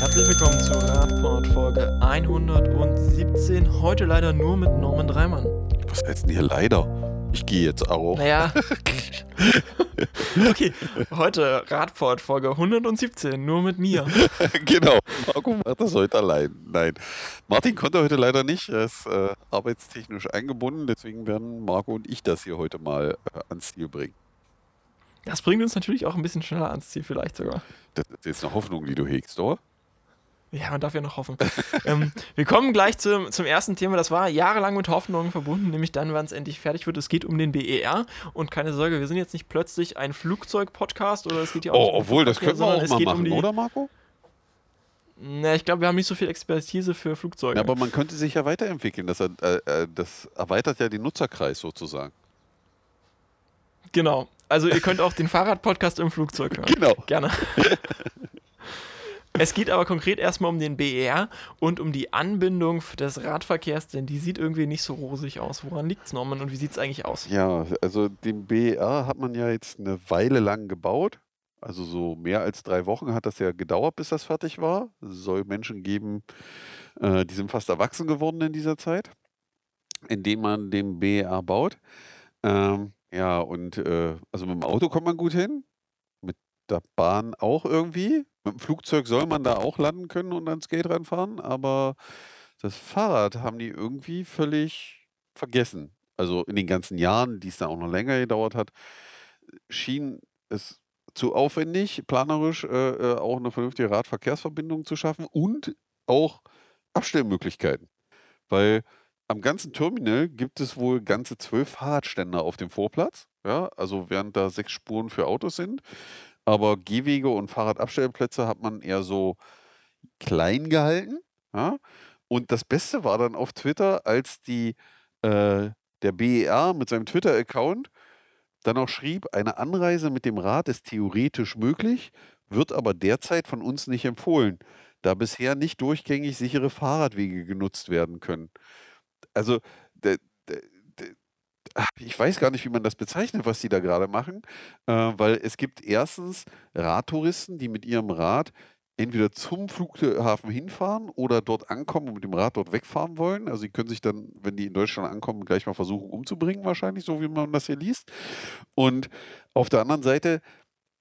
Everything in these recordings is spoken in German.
Herzlich willkommen zu Radport Folge 117. Heute leider nur mit Norman Dreimann. Was heißt denn hier leider? Ich gehe jetzt auch. Naja. okay, heute Radport Folge 117, nur mit mir. genau. Marco macht das heute allein. Nein. Martin konnte heute leider nicht. Er ist äh, arbeitstechnisch eingebunden. Deswegen werden Marco und ich das hier heute mal äh, ans Ziel bringen. Das bringt uns natürlich auch ein bisschen schneller ans Ziel, vielleicht sogar. Das ist eine Hoffnung, die du hegst, oder? Ja, man darf ja noch hoffen. ähm, wir kommen gleich zum, zum ersten Thema. Das war jahrelang mit Hoffnungen verbunden, nämlich dann, wann es endlich fertig wird. Es geht um den BER. Und keine Sorge, wir sind jetzt nicht plötzlich ein Flugzeug-Podcast oder es geht ja auch. Oh, obwohl, das können wir auch mal machen, um oder Marco? Na, ich glaube, wir haben nicht so viel Expertise für Flugzeuge. Ja, aber man könnte sich ja weiterentwickeln. Das, äh, äh das erweitert ja den Nutzerkreis sozusagen. Genau. Also ihr könnt auch den Fahrrad-Podcast im Flugzeug hören. Genau. Gerne. Es geht aber konkret erstmal um den BER und um die Anbindung des Radverkehrs, denn die sieht irgendwie nicht so rosig aus. Woran liegt es, Norman, und wie sieht es eigentlich aus? Ja, also den BER hat man ja jetzt eine Weile lang gebaut. Also so mehr als drei Wochen hat das ja gedauert, bis das fertig war. Es soll Menschen geben, äh, die sind fast erwachsen geworden in dieser Zeit, indem man den BER baut. Ähm, ja, und äh, also mit dem Auto kommt man gut hin, mit der Bahn auch irgendwie. Mit dem Flugzeug soll man da auch landen können und ans Gate reinfahren, aber das Fahrrad haben die irgendwie völlig vergessen. Also in den ganzen Jahren, die es da auch noch länger gedauert hat, schien es zu aufwendig, planerisch äh, äh auch eine vernünftige Radverkehrsverbindung zu schaffen und auch Abstellmöglichkeiten. Weil am ganzen Terminal gibt es wohl ganze zwölf Fahrradständer auf dem Vorplatz. Ja, also während da sechs Spuren für Autos sind. Aber Gehwege und Fahrradabstellplätze hat man eher so klein gehalten. Ja? Und das Beste war dann auf Twitter, als die, äh, der BER mit seinem Twitter-Account dann auch schrieb, eine Anreise mit dem Rad ist theoretisch möglich, wird aber derzeit von uns nicht empfohlen, da bisher nicht durchgängig sichere Fahrradwege genutzt werden können also ich weiß gar nicht, wie man das bezeichnet, was die da gerade machen, äh, weil es gibt erstens Radtouristen, die mit ihrem Rad entweder zum Flughafen hinfahren oder dort ankommen und mit dem Rad dort wegfahren wollen. Also sie können sich dann, wenn die in Deutschland ankommen, gleich mal versuchen umzubringen, wahrscheinlich, so wie man das hier liest. Und auf der anderen Seite,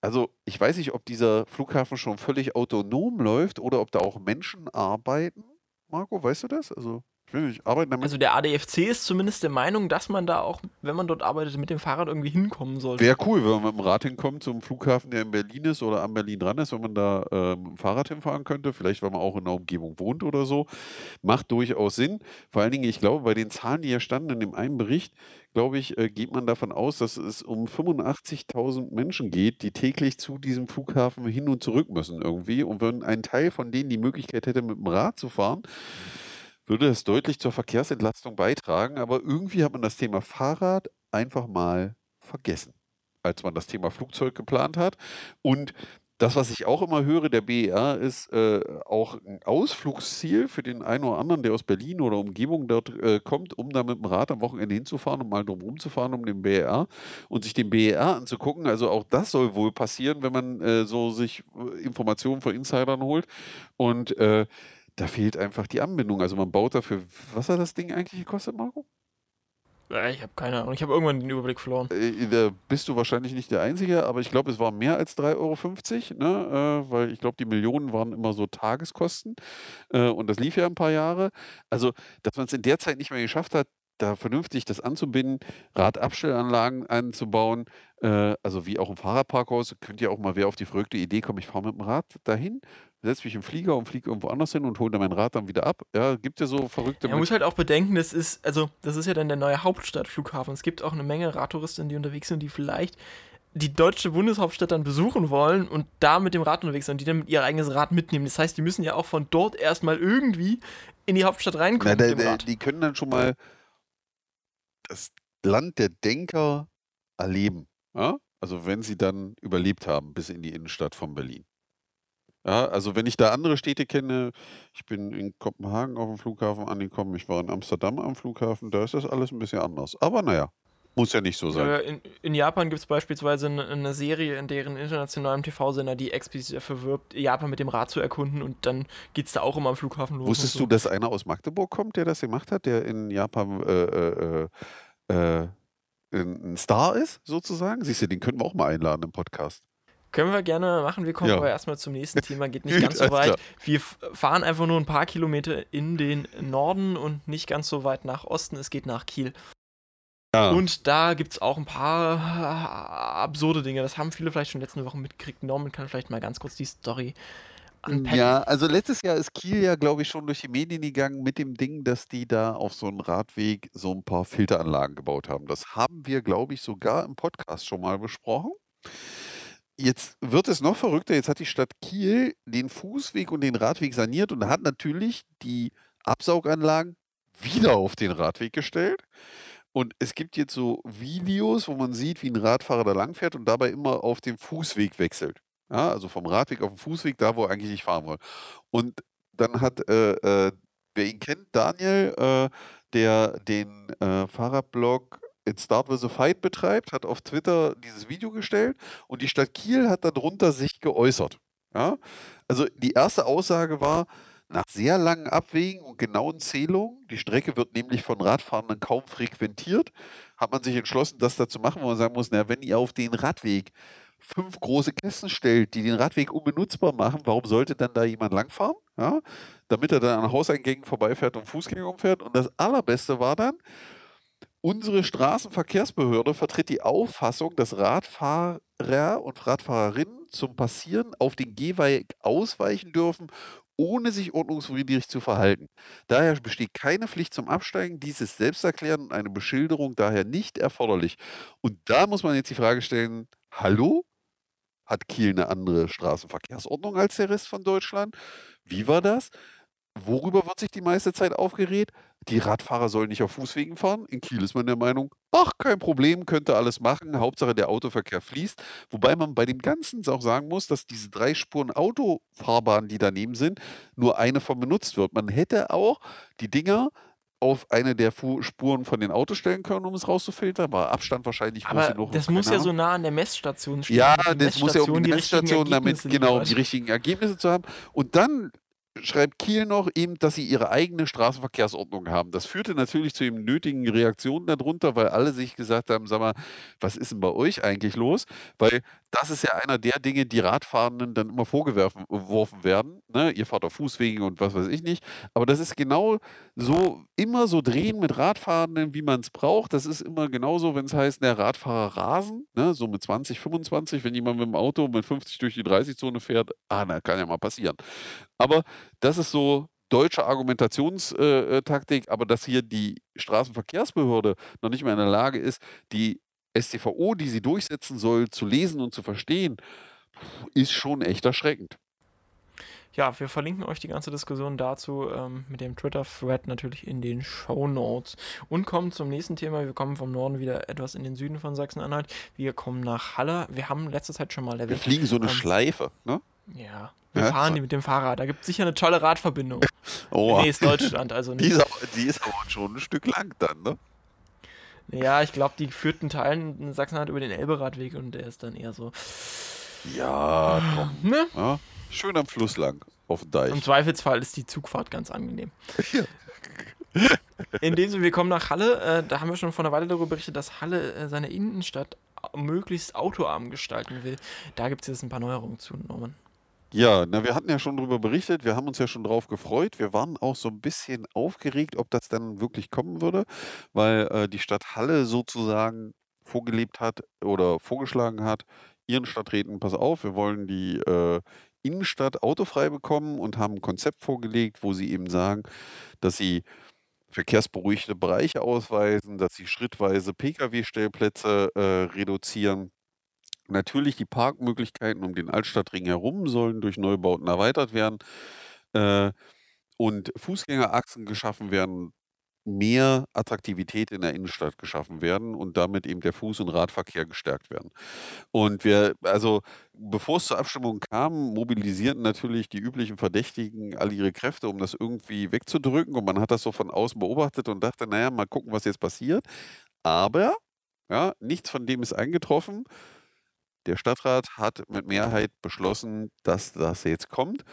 also ich weiß nicht, ob dieser Flughafen schon völlig autonom läuft oder ob da auch Menschen arbeiten. Marco, weißt du das? Also ich arbeite damit. Also der ADFC ist zumindest der Meinung, dass man da auch, wenn man dort arbeitet, mit dem Fahrrad irgendwie hinkommen sollte. Wäre cool, wenn man mit dem Rad hinkommt zum Flughafen, der in Berlin ist oder an Berlin dran ist, wenn man da äh, mit dem Fahrrad hinfahren könnte. Vielleicht, weil man auch in der Umgebung wohnt oder so. Macht durchaus Sinn. Vor allen Dingen, ich glaube, bei den Zahlen, die hier standen in dem einen Bericht, glaube ich, äh, geht man davon aus, dass es um 85.000 Menschen geht, die täglich zu diesem Flughafen hin und zurück müssen irgendwie. Und wenn ein Teil von denen die Möglichkeit hätte, mit dem Rad zu fahren, würde es deutlich zur Verkehrsentlastung beitragen, aber irgendwie hat man das Thema Fahrrad einfach mal vergessen, als man das Thema Flugzeug geplant hat. Und das, was ich auch immer höre, der BER ist äh, auch ein Ausflugsziel für den einen oder anderen, der aus Berlin oder Umgebung dort äh, kommt, um da mit dem Rad am Wochenende hinzufahren und mal drum rumzufahren um den BER und sich den BER anzugucken. Also auch das soll wohl passieren, wenn man äh, so sich äh, Informationen von Insidern holt. Und äh, da fehlt einfach die Anbindung. Also man baut dafür, was hat das Ding eigentlich gekostet, Marco? Ich habe keine Ahnung. Ich habe irgendwann den Überblick verloren. Äh, da bist du wahrscheinlich nicht der Einzige, aber ich glaube, es war mehr als 3,50 Euro, ne? Äh, weil ich glaube, die Millionen waren immer so Tageskosten. Äh, und das lief ja ein paar Jahre. Also, dass man es in der Zeit nicht mehr geschafft hat, da vernünftig das anzubinden, Radabstellanlagen einzubauen, äh, also wie auch im Fahrradparkhaus, könnte ja auch mal wer auf die verrückte Idee kommen, ich fahre mit dem Rad dahin, setze mich im Flieger und fliege irgendwo anders hin und hole dann mein Rad dann wieder ab. Ja, gibt ja so verrückte. Man muss halt auch bedenken, das ist, also, das ist ja dann der neue Hauptstadtflughafen. Es gibt auch eine Menge Radtouristen, die unterwegs sind, die vielleicht die deutsche Bundeshauptstadt dann besuchen wollen und da mit dem Rad unterwegs sind die dann ihr eigenes Rad mitnehmen. Das heißt, die müssen ja auch von dort erstmal irgendwie in die Hauptstadt reinkommen. Na, da, die können dann schon mal das Land der Denker erleben. Ja? Also wenn sie dann überlebt haben bis in die Innenstadt von Berlin. Ja, also wenn ich da andere Städte kenne, ich bin in Kopenhagen auf dem Flughafen angekommen, ich war in Amsterdam am Flughafen, da ist das alles ein bisschen anders. Aber naja. Muss ja nicht so sein. In, in Japan gibt es beispielsweise eine, Serie, in deren internationalem TV-Sender die explizit dafür wirbt, Japan mit dem Rad zu erkunden und dann geht es da auch immer am Flughafen los. Wusstest so. du, dass einer aus Magdeburg kommt, der das gemacht hat, der in Japan äh, äh, äh, äh, ein Star ist, sozusagen? Siehst du, den könnten wir auch mal einladen im Podcast. Können wir gerne machen. Wir kommen Ja. aber erstmal zum nächsten Thema. Geht nicht ganz so weit. Wir fahren einfach nur ein paar Kilometer in den Norden und nicht ganz so weit nach Osten. Es geht nach Kiel. Ja. Und da gibt es auch ein paar äh, absurde Dinge. Das haben viele vielleicht schon letzte Woche mitgekriegt. Norman kann vielleicht mal ganz kurz die Story anpacken. Ja, also letztes Jahr ist Kiel ja, glaube ich, schon durch die Medien gegangen mit dem Ding, dass die da auf so einem Radweg so ein paar Filteranlagen gebaut haben. Das haben wir, glaube ich, sogar im Podcast schon mal besprochen. Jetzt wird es noch verrückter. Jetzt hat die Stadt Kiel den Fußweg und den Radweg saniert und hat natürlich die Absauganlagen wieder auf den Radweg gestellt. Und es gibt jetzt so Videos, wo man sieht, wie ein Radfahrer da langfährt und dabei immer auf den Fußweg wechselt. Ja, also vom Radweg auf den Fußweg, da wo er eigentlich nicht fahren will. Und dann hat, äh, äh, wer ihn kennt, Daniel, äh, der den äh, Fahrradblog It Start With a Fight betreibt, hat auf Twitter dieses Video gestellt und die Stadt Kiel hat darunter sich geäußert. Ja? Also die erste Aussage war, nach sehr langen Abwägen und genauen Zählungen, die Strecke wird nämlich von Radfahrenden kaum frequentiert, hat man sich entschlossen, das da zu machen, wo man sagen muss, na, wenn ihr auf den Radweg fünf große Kästen stellt, die den Radweg unbenutzbar machen, warum sollte dann da jemand langfahren? Ja? Damit er dann an Hauseingängen vorbeifährt und Fußgänger umfährt. Und das Allerbeste war dann, unsere Straßenverkehrsbehörde vertritt die Auffassung, dass Radfahrer und Radfahrerinnen zum Passieren auf den Gehweg ausweichen dürfen, ohne sich ordnungswidrig zu verhalten. Daher besteht keine Pflicht zum Absteigen, dies ist selbsterklärend und eine Beschilderung daher nicht erforderlich. Und da muss man jetzt die Frage stellen, hallo? Hat Kiel eine andere Straßenverkehrsordnung als der Rest von Deutschland? Wie war das? Worüber wird sich die meiste Zeit aufgeregt? Die Radfahrer sollen nicht auf Fußwegen fahren. In Kiel ist man der Meinung, ach, kein Problem, könnte alles machen. Hauptsache der Autoverkehr fließt. Wobei man bei dem Ganzen auch sagen muss, dass diese drei Spuren Autofahrbahnen, die daneben sind, nur eine von benutzt wird. Man hätte auch die Dinger auf eine der Fu Spuren von den Autos stellen können, um es rauszufiltern. War Abstand wahrscheinlich groß Aber genug. das muss ja Ahnung. so nah an der Messstation stehen. Ja, die das muss ja um die richtigen Messstation, damit genau die richtigen Ergebnisse zu haben. Und dann schreibt Kiel noch eben, dass sie ihre eigene Straßenverkehrsordnung haben. Das führte natürlich zu den nötigen Reaktionen darunter, weil alle sich gesagt haben, sag mal, was ist denn bei euch eigentlich los? Weil das ist ja einer der Dinge, die Radfahrenden dann immer vorgeworfen geworfen werden. Ne? Ihr fahrt auf Fußwegen und was weiß ich nicht. Aber das ist genau so, immer so drehen mit Radfahrenden, wie man es braucht. Das ist immer genauso, wenn es heißt, der Radfahrer rasen, ne? so mit 20, 25, wenn jemand mit dem Auto mit 50 durch die 30-Zone fährt, ah, na, kann ja mal passieren. Aber das ist so deutsche Argumentationstaktik, äh, äh, aber dass hier die Straßenverkehrsbehörde noch nicht mehr in der Lage ist, die StVO, die sie durchsetzen soll, zu lesen und zu verstehen, ist schon echt erschreckend. Ja, wir verlinken euch die ganze Diskussion dazu ähm, mit dem Twitter-Thread natürlich in den Show Notes. Und kommen zum nächsten Thema. Wir kommen vom Norden wieder etwas in den Süden von Sachsen-Anhalt. Wir kommen nach Halle. Wir haben letzte Zeit schon mal Wir erwähnt. fliegen so eine ähm, Schleife, ne? Ja, wir Ja, fahren die mit dem Fahrrad. Da gibt es sicher eine tolle Radverbindung. Oh, Nee, ist Deutschland, also die, nicht. ist aber, die ist aber schon ein Stück lang dann, ne? Ja, ich glaube, die führt in Teilen in Sachsen-Anhalt über den Elberadweg und der ist dann eher so. Ja, komm. Ne? Ja, schön am Fluss lang, auf dem Deich. Im Zweifelsfall ist die Zugfahrt ganz angenehm. Ja. In dem Sinne, wir kommen nach Halle. Äh, da haben wir schon vor einer Weile darüber berichtet, dass Halle äh, seine Innenstadt möglichst autoarm gestalten will. Da gibt es jetzt ein paar Neuerungen zu, Norman. Ja, na, wir hatten ja schon darüber berichtet, wir haben uns ja schon drauf gefreut. Wir waren auch so ein bisschen aufgeregt, ob das dann wirklich kommen würde, weil äh, die Stadt Halle sozusagen vorgelebt hat oder vorgeschlagen hat, ihren Stadträten, pass auf, wir wollen die äh, Innenstadt autofrei bekommen und haben ein Konzept vorgelegt, wo sie eben sagen, dass sie verkehrsberuhigte Bereiche ausweisen, dass sie schrittweise Pkw-Stellplätze äh, reduzieren. Natürlich die Parkmöglichkeiten um den Altstadtring herum sollen durch Neubauten erweitert werden äh, und Fußgängerachsen geschaffen werden, mehr Attraktivität in der Innenstadt geschaffen werden und damit eben der Fuß- und Radverkehr gestärkt werden. Und wir, also bevor es zur Abstimmung kam, mobilisierten natürlich die üblichen Verdächtigen all ihre Kräfte, um das irgendwie wegzudrücken. Und man hat das so von außen beobachtet und dachte, naja, mal gucken, was jetzt passiert. Aber Ja, nichts von dem ist eingetroffen. Der Stadtrat hat mit Mehrheit beschlossen, dass das jetzt kommt.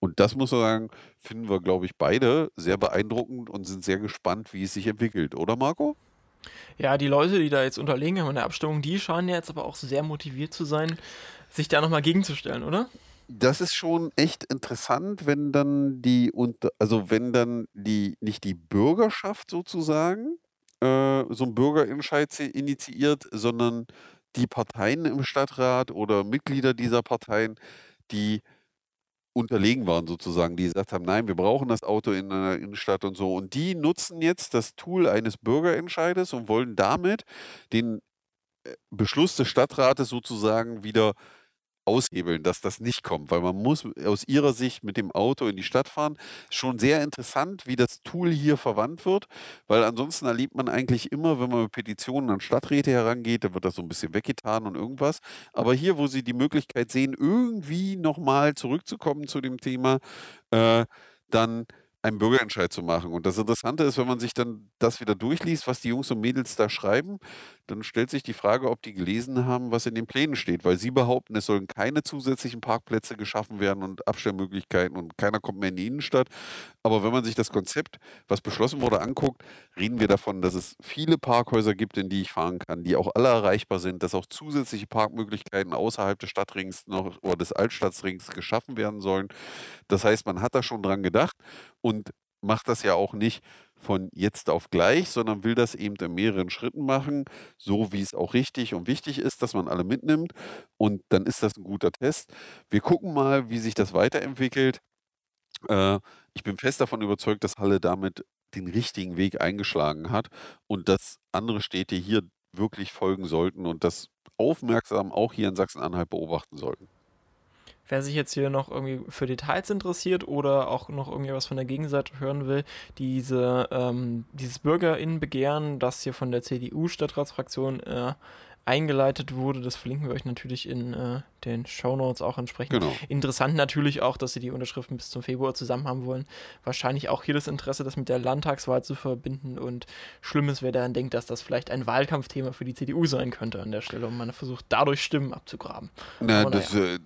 Und das muss man sagen, finden wir, glaube ich, beide sehr beeindruckend und sind sehr gespannt, wie es sich entwickelt, oder Marco? Ja, die Leute, die da jetzt unterlegen haben in der Abstimmung, die scheinen ja jetzt aber auch sehr motiviert zu sein, sich da nochmal gegenzustellen, oder? Das ist schon echt interessant, wenn dann die also wenn dann die nicht die Bürgerschaft sozusagen, äh, so 'n Bürgerentscheid initiiert, sondern die Parteien im Stadtrat oder Mitglieder dieser Parteien, die unterlegen waren sozusagen, die gesagt haben: „Nein, wir brauchen das Auto in der Innenstadt“ und so. Und die nutzen jetzt das Tool eines Bürgerentscheides und wollen damit den, äh, Beschluss des Stadtrates sozusagen wieder aushebeln, dass das nicht kommt, weil man muss aus ihrer Sicht mit dem Auto in die Stadt fahren. Schon sehr interessant, wie das Tool hier verwandt wird, weil ansonsten erlebt man eigentlich immer, wenn man mit Petitionen an Stadträte herangeht, dann wird das so ein bisschen weggetan und irgendwas. Aber hier, wo sie die Möglichkeit sehen, irgendwie nochmal zurückzukommen zu dem Thema, äh, dann einen Bürgerentscheid zu machen. Und das Interessante ist, wenn man sich dann das wieder durchliest, was die Jungs und Mädels da schreiben, dann stellt sich die Frage, ob die gelesen haben, was in den Plänen steht, weil sie behaupten, es sollen keine zusätzlichen Parkplätze geschaffen werden und Abstellmöglichkeiten und keiner kommt mehr in die Innenstadt. Aber wenn man sich das Konzept, was beschlossen wurde, anguckt, reden wir davon, dass es viele Parkhäuser gibt, in die ich fahren kann, die auch alle erreichbar sind, dass auch zusätzliche Parkmöglichkeiten außerhalb des Stadtrings noch oder des Altstadtrings geschaffen werden sollen. Das heißt, man hat da schon dran gedacht und macht das ja auch nicht von jetzt auf gleich, sondern will das eben in mehreren Schritten machen, so wie es auch richtig und wichtig ist, dass man alle mitnimmt. Und dann ist das ein guter Test. Wir gucken mal, wie sich das weiterentwickelt. Äh, ich bin fest davon überzeugt, dass Halle damit den richtigen Weg eingeschlagen hat und dass andere Städte hier wirklich folgen sollten und das aufmerksam auch hier in Sachsen-Anhalt beobachten sollten. Wer sich jetzt hier noch irgendwie für Details interessiert oder auch noch irgendwie was von der Gegenseite hören will, diese, ähm, dieses Bürgerinnenbegehren, das hier von der CDU-Stadtratsfraktion äh, eingeleitet wurde. Das verlinken wir euch natürlich in äh, den Shownotes auch entsprechend. Genau. Interessant natürlich auch, dass sie die Unterschriften bis zum Februar zusammen haben wollen. Wahrscheinlich auch hier das Interesse, das mit der Landtagswahl zu verbinden. Und schlimm ist, wer daran denkt, dass das vielleicht ein Wahlkampfthema für die CDU sein könnte an der Stelle und man versucht, dadurch Stimmen abzugraben. Na, das, naja. äh,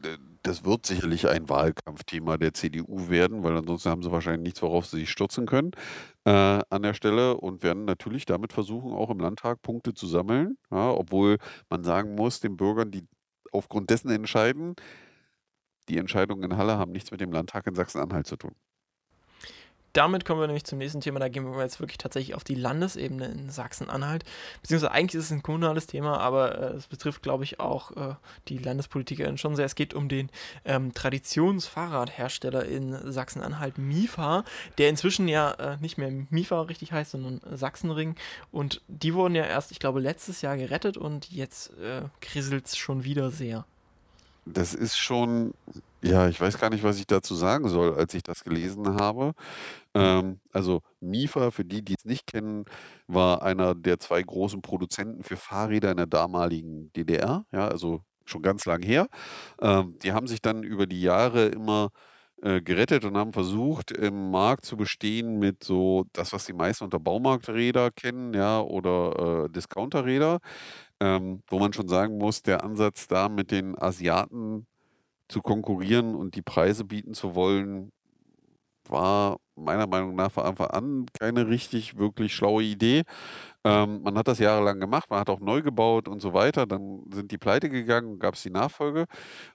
das wird sicherlich ein Wahlkampfthema der CDU werden, weil ansonsten haben sie wahrscheinlich nichts, worauf sie sich stürzen können äh, an der Stelle und werden natürlich damit versuchen, auch im Landtag Punkte zu sammeln. Ja, obwohl man sagen muss, den Bürgern, die aufgrund dessen entscheiden, die Entscheidungen in Halle haben nichts mit dem Landtag in Sachsen-Anhalt zu tun damit kommen wir nämlich zum nächsten Thema. Da gehen wir jetzt wirklich tatsächlich auf die Landesebene in Sachsen-Anhalt. Beziehungsweise eigentlich ist es ein kommunales Thema, aber äh, es betrifft, glaube ich, auch äh, die Landespolitikerin schon sehr. Es geht um den ähm, Traditionsfahrradhersteller in Sachsen-Anhalt, MIFA, der inzwischen ja äh, nicht mehr MIFA richtig heißt, sondern Sachsenring. Und die wurden ja erst, ich glaube, letztes Jahr gerettet und jetzt äh, kriselt es schon wieder sehr das ist schon, ja, ich weiß gar nicht, was ich dazu sagen soll, als ich das gelesen habe. Ähm, also MIFA, für die, die es nicht kennen, war einer der zwei großen Produzenten für Fahrräder in der damaligen DDR, ja, also schon ganz lang her. Ähm, die haben sich dann über die Jahre immer äh, gerettet und haben versucht, im Markt zu bestehen mit so das, was die meisten unter Baumarkträder kennen, ja, oder äh, Discounterräder. Ähm, wo man schon sagen muss, der Ansatz da mit den Asiaten zu konkurrieren und die Preise bieten zu wollen, war meiner Meinung nach von Anfang an keine richtig, wirklich schlaue Idee. Ähm, man hat das jahrelang gemacht, man hat auch neu gebaut und so weiter. Dann sind die pleite gegangen gab es die Nachfolge.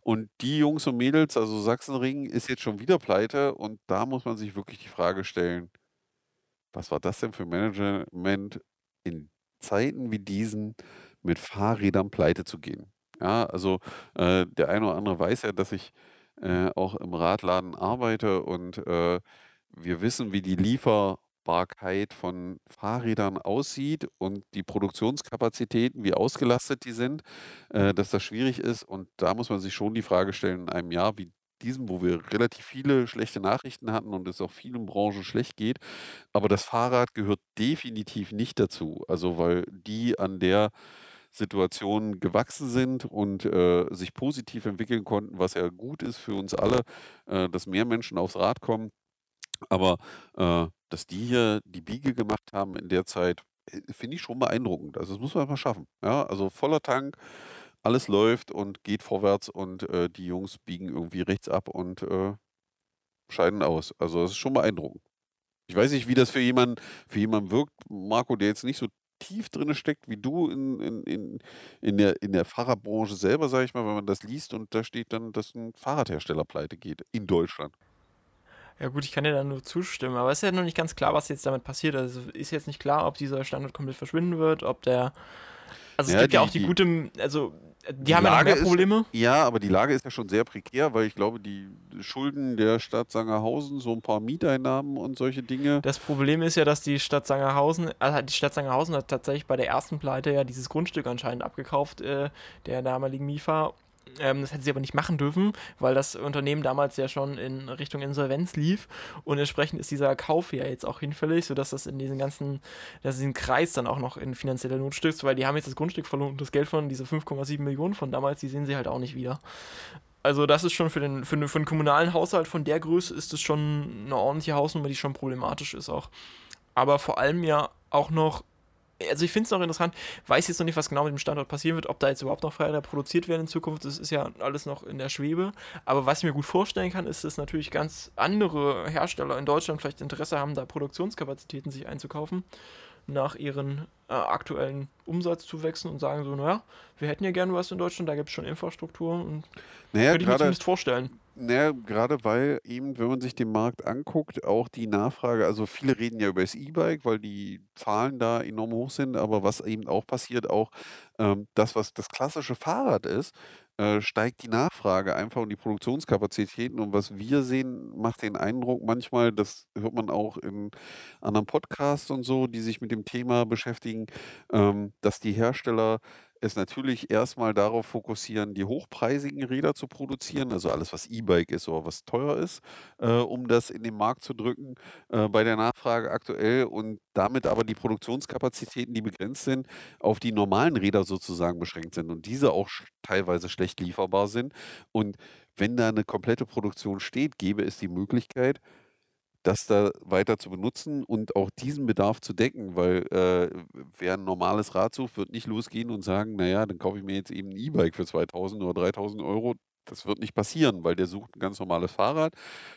Und die Jungs und Mädels, also Sachsenring, ist jetzt schon wieder pleite. Und da muss man sich wirklich die Frage stellen, was war das denn für Management in Zeiten wie diesen? mit Fahrrädern pleite zu gehen. Ja, also äh, der eine oder andere weiß ja, dass ich äh, auch im Radladen arbeite und äh, wir wissen, wie die Lieferbarkeit von Fahrrädern aussieht und die Produktionskapazitäten, wie ausgelastet die sind, äh, dass das schwierig ist. Und da muss man sich schon die Frage stellen, in einem Jahr wie diesem, wo wir relativ viele schlechte Nachrichten hatten und es auch vielen Branchen schlecht geht. Aber das Fahrrad gehört definitiv nicht dazu. Also weil die an der Situationen gewachsen sind und äh, sich positiv entwickeln konnten, was ja gut ist für uns alle, äh, dass mehr Menschen aufs Rad kommen. Aber äh, dass die hier die Biege gemacht haben in der Zeit, äh, finde ich schon beeindruckend. Also das muss man mal schaffen. Ja, also voller Tank, alles läuft und geht vorwärts und äh, die Jungs biegen irgendwie rechts ab und äh, scheiden aus. Also das ist schon beeindruckend. Ich weiß nicht, wie das für jemanden, für jemanden wirkt, Marco, der jetzt nicht so tief drin steckt wie du in, in, in, in, der, in der Fahrradbranche selber, sage ich mal, wenn man das liest und da steht dann, dass ein Fahrradhersteller pleite geht in Deutschland. Ja gut, ich kann dir da nur zustimmen, aber es ist ja noch nicht ganz klar, was jetzt damit passiert. Also ist jetzt nicht klar, ob dieser Standard komplett verschwinden wird, ob der also es ja, gibt die, ja auch die, die gute, also die, die haben Lage ja noch mehr Probleme. Ist, ja, aber die Lage ist ja schon sehr prekär, weil ich glaube, die Schulden der Stadt Sangerhausen, so ein paar Mieteinnahmen und solche Dinge. Das Problem ist ja, dass die Stadt Sangerhausen, also die Stadt Sangerhausen hat tatsächlich bei der ersten Pleite ja dieses Grundstück anscheinend abgekauft, äh, der damaligen MIFA ähm, das hätte sie aber nicht machen dürfen, weil das Unternehmen damals ja schon in Richtung Insolvenz lief und entsprechend ist dieser Kauf ja jetzt auch hinfällig, sodass das in diesen ganzen, dass diesen Kreis dann auch noch in finanzieller Not stützt, weil die haben jetzt das Grundstück verloren und das Geld von diese 5,7 Millionen von damals, die sehen sie halt auch nicht wieder. Also das ist schon für den, für, den, für einen kommunalen Haushalt von der Größe ist es schon eine ordentliche Hausnummer, die schon problematisch ist auch. Aber vor allem ja auch noch also ich finde es noch interessant, weiß jetzt noch nicht, was genau mit dem Standort passieren wird, ob da jetzt überhaupt noch Fahrräder produziert werden in Zukunft, das ist ja alles noch in der Schwebe. Aber was ich mir gut vorstellen kann, ist, dass natürlich ganz andere Hersteller in Deutschland vielleicht Interesse haben, da Produktionskapazitäten sich einzukaufen nach ihren äh, aktuellen Umsatzzuwächsen und sagen so, naja, wir hätten ja gerne was in Deutschland, da gibt es schon Infrastruktur und naja, könnte ich mir zumindest vorstellen. Naja, gerade weil eben, wenn man sich den Markt anguckt, auch die Nachfrage, also viele reden ja über das E-Bike, weil die Zahlen da enorm hoch sind, aber was eben auch passiert, auch ähm, das, was das klassische Fahrrad ist, äh, steigt die Nachfrage einfach und die Produktionskapazitäten. Und was wir sehen, macht den Eindruck manchmal, das hört man auch in anderen Podcasts und so, die sich mit dem Thema beschäftigen, ähm, dass die Hersteller es natürlich erstmal darauf fokussieren, die hochpreisigen Räder zu produzieren, also alles, was E-Bike ist oder was teuer ist, äh, um das in den Markt zu drücken äh, bei der Nachfrage aktuell und damit aber die Produktionskapazitäten, die begrenzt sind, auf die normalen Räder sozusagen beschränkt sind und diese auch teilweise schlecht lieferbar sind. Und wenn da eine komplette Produktion steht, gäbe es die Möglichkeit, das da weiter zu benutzen und auch diesen Bedarf zu decken, weil äh, wer ein normales Rad sucht, wird nicht losgehen und sagen, naja, dann kaufe ich mir jetzt eben ein E-Bike für 2000 oder 3000 Euro. Das wird nicht passieren, weil der sucht ein ganz normales Fahrrad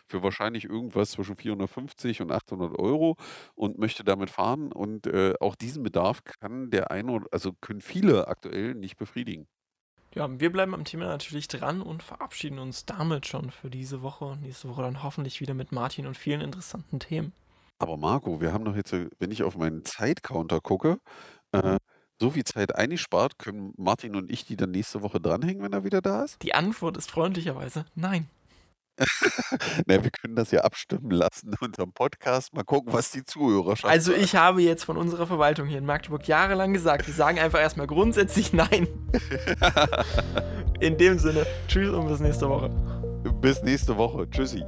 für wahrscheinlich irgendwas zwischen 450 und 800 Euro und möchte damit fahren. Und äh, auch diesen Bedarf kann der eine, also können viele aktuell nicht befriedigen. Ja, wir bleiben am Thema natürlich dran und verabschieden uns damit schon für diese Woche und nächste Woche dann hoffentlich wieder mit Martin und vielen interessanten Themen. Aber Marco, wir haben doch jetzt, wenn ich auf meinen Zeitcounter gucke, äh, so viel Zeit eingespart, können Martin und ich die dann nächste Woche dranhängen, wenn er wieder da ist? Die Antwort ist freundlicherweise nein. Na, wir können das ja abstimmen lassen unter dem Podcast. Mal gucken, was die Zuhörer schaffen. Also ich habe jetzt von unserer Verwaltung hier in Magdeburg jahrelang gesagt, die sagen einfach erstmal grundsätzlich nein. in dem Sinne, tschüss und bis nächste Woche. Bis nächste Woche. Tschüssi.